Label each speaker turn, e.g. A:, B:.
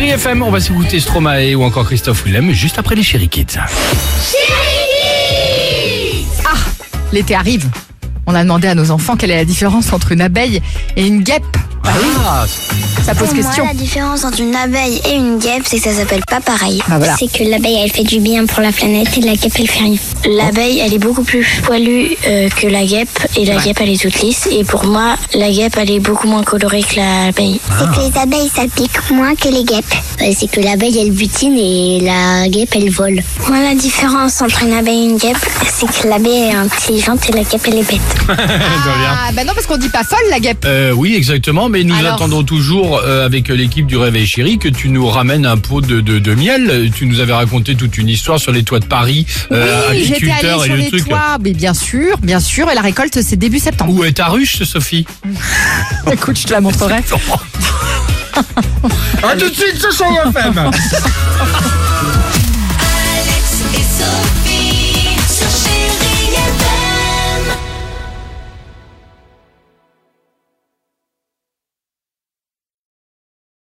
A: Chérie FM, on va s'écouter Stromae ou encore Christophe Willem juste après les Chéri Kids.
B: Ah, l'été arrive. On a demandé à nos enfants quelle est la différence entre une abeille et une guêpe. Bah oui,
A: Ah,
B: ça pose
C: Pour
B: question.
C: moi, la différence entre une abeille et une guêpe, c'est que ça s'appelle pas pareil.
B: Bah voilà.
C: C'est que l'abeille, elle fait du bien pour la planète et la guêpe, elle fait rien. L'abeille, elle est beaucoup plus poilue euh, que la guêpe et la guêpe, elle est toute lisse. Et pour moi, la guêpe, elle est beaucoup moins colorée que l'abeille. C'est que les abeilles, ça pique moins que les guêpes. c'est que l'abeille, elle butine et la guêpe, elle vole. Moi, la différence entre une abeille et une guêpe, c'est que l'abeille est intelligente et la guêpe, elle est bête.
B: Ah, bah non, parce qu'on dit pas folle, la guêpe.
A: Euh, oui, exactement, mais nous
B: Alors
A: attendons toujours euh, avec l'équipe du Réveil Chéri que tu nous ramènes un pot de, de, de miel. Tu nous avais raconté toute une histoire sur les toits de Paris, euh,
B: oui, j'étais allée
A: et
B: sur
A: le
B: les
A: truc.
B: toits, mais bien sûr, bien sûr, et la récolte, c'est début septembre.
A: Où est ta ruche, Sophie
B: Écoute, je te la montrerai.
A: A tout de suite, ce sont FM